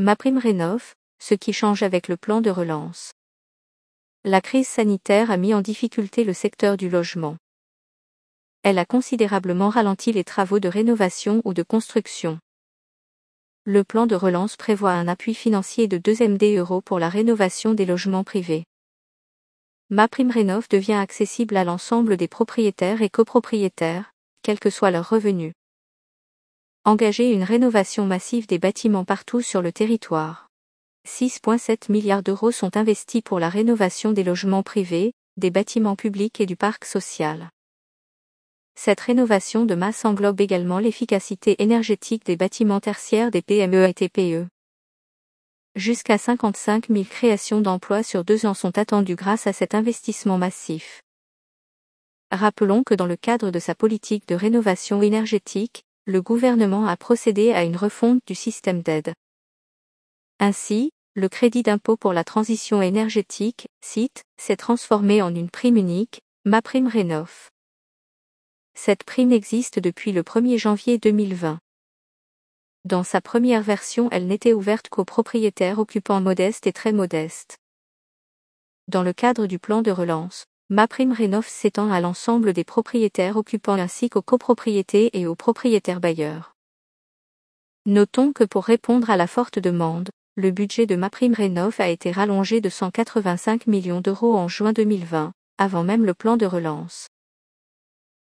MaPrimeRénov', ce qui change avec le plan de relance. La crise sanitaire a mis en difficulté le secteur du logement. Elle a considérablement ralenti les travaux de rénovation ou de construction. Le plan de relance prévoit un appui financier de 2 MD euros pour la rénovation des logements privés. MaPrimeRénov devient accessible à l'ensemble des propriétaires et copropriétaires, quels que soient leurs revenus. Engager une rénovation massive des bâtiments partout sur le territoire. 6,7 milliards d'euros sont investis pour la rénovation des logements privés, des bâtiments publics et du parc social. Cette rénovation de masse englobe également l'efficacité énergétique des bâtiments tertiaires des PME et TPE. Jusqu'à 55 000 créations d'emplois sur deux ans sont attendues grâce à cet investissement massif. Rappelons que dans le cadre de sa politique de rénovation énergétique, le gouvernement a procédé à une refonte du système d'aide. Ainsi, le crédit d'impôt pour la transition énergétique, CIT, s'est transformé en une prime unique, Ma Prime Rénov'. Cette prime existe depuis le 1er janvier 2020. Dans sa première version, elle n'était ouverte qu'aux propriétaires occupants modestes et très modestes. Dans le cadre du plan de relance, MaPrimeRénov s'étend à l'ensemble des propriétaires occupants ainsi qu'aux copropriétés et aux propriétaires bailleurs. Notons que pour répondre à la forte demande, le budget de MaPrimeRénov a été rallongé de 185 millions d'euros en juin 2020, avant même le plan de relance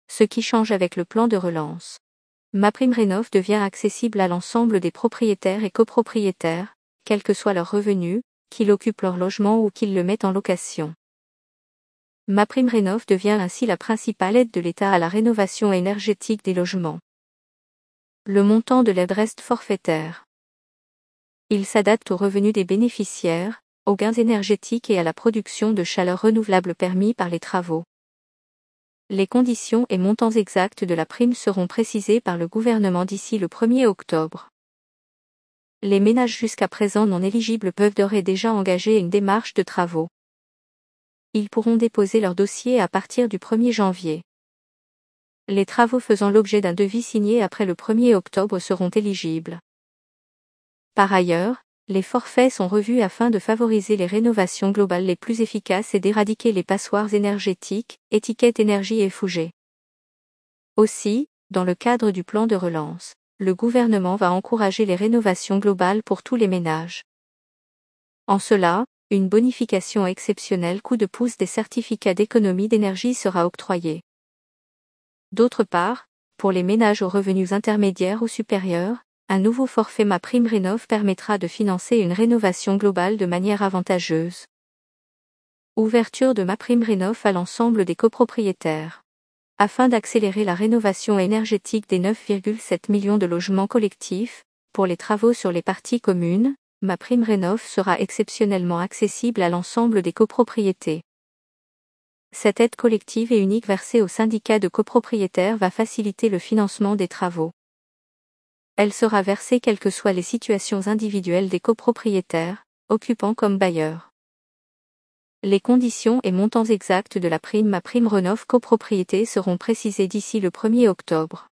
ce qui change avec le plan de relance. MaPrimeRénov devient accessible à l'ensemble des propriétaires et copropriétaires, quels que soient leurs revenus, qu'ils occupent leur logement ou qu'ils le mettent en location. MaPrimeRénov devient ainsi la principale aide de l'État à la rénovation énergétique des logements. Le montant de l'aide reste forfaitaire. Il s'adapte aux revenus des bénéficiaires, aux gains énergétiques et à la production de chaleur renouvelable permis par les travaux. Les conditions et montants exacts de la prime seront précisés par le gouvernement d'ici le 1er octobre. Les ménages jusqu'à présent non éligibles peuvent d'ores et déjà engager une démarche de travaux. Ils pourront déposer leur dossier à partir du 1er janvier. Les travaux faisant l'objet d'un devis signé après le 1er octobre seront éligibles. Par ailleurs, les forfaits sont revus afin de favoriser les rénovations globales les plus efficaces et d'éradiquer les passoires énergétiques, étiquettes énergie et fougées. Aussi, dans le cadre du plan de relance, le gouvernement va encourager les rénovations globales pour tous les ménages. En cela, une bonification exceptionnelle coup de pouce des certificats d'économie d'énergie sera octroyée. D'autre part, pour les ménages aux revenus intermédiaires ou supérieurs, un nouveau forfait Ma permettra de financer une rénovation globale de manière avantageuse. Ouverture de Ma Prime à l'ensemble des copropriétaires. Afin d'accélérer la rénovation énergétique des 9,7 millions de logements collectifs, pour les travaux sur les parties communes, Ma Prime Rénov sera exceptionnellement accessible à l'ensemble des copropriétés. Cette aide collective et unique versée aux syndicats de copropriétaires va faciliter le financement des travaux. Elle sera versée quelles que soient les situations individuelles des copropriétaires, occupants comme bailleurs. Les conditions et montants exacts de la prime à prime Renov copropriété seront précisés d'ici le 1er octobre.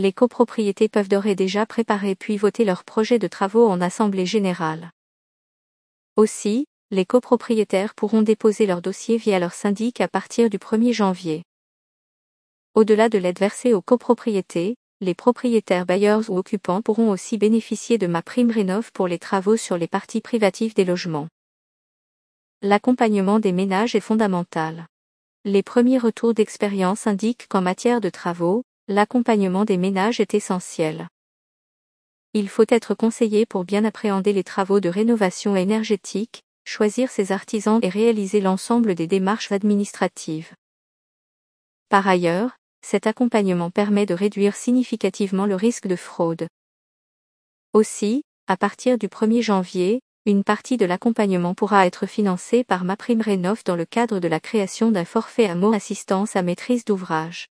Les copropriétés peuvent d'ores et déjà préparer puis voter leurs projets de travaux en assemblée générale. Aussi, les copropriétaires pourront déposer leur dossier via leur syndic à partir du 1er janvier. Au-delà de l'aide versée aux copropriétés, les propriétaires bailleurs ou occupants pourront aussi bénéficier de ma prime rénov pour les travaux sur les parties privatives des logements. L'accompagnement des ménages est fondamental. Les premiers retours d'expérience indiquent qu'en matière de travaux, l'accompagnement des ménages est essentiel. Il faut être conseillé pour bien appréhender les travaux de rénovation énergétique, choisir ses artisans et réaliser l'ensemble des démarches administratives. Par ailleurs, cet accompagnement permet de réduire significativement le risque de fraude. Aussi, à partir du 1er janvier, une partie de l'accompagnement pourra être financée par MaPrimeRénov dans le cadre de la création d'un forfait à mot assistance à maîtrise d'ouvrage.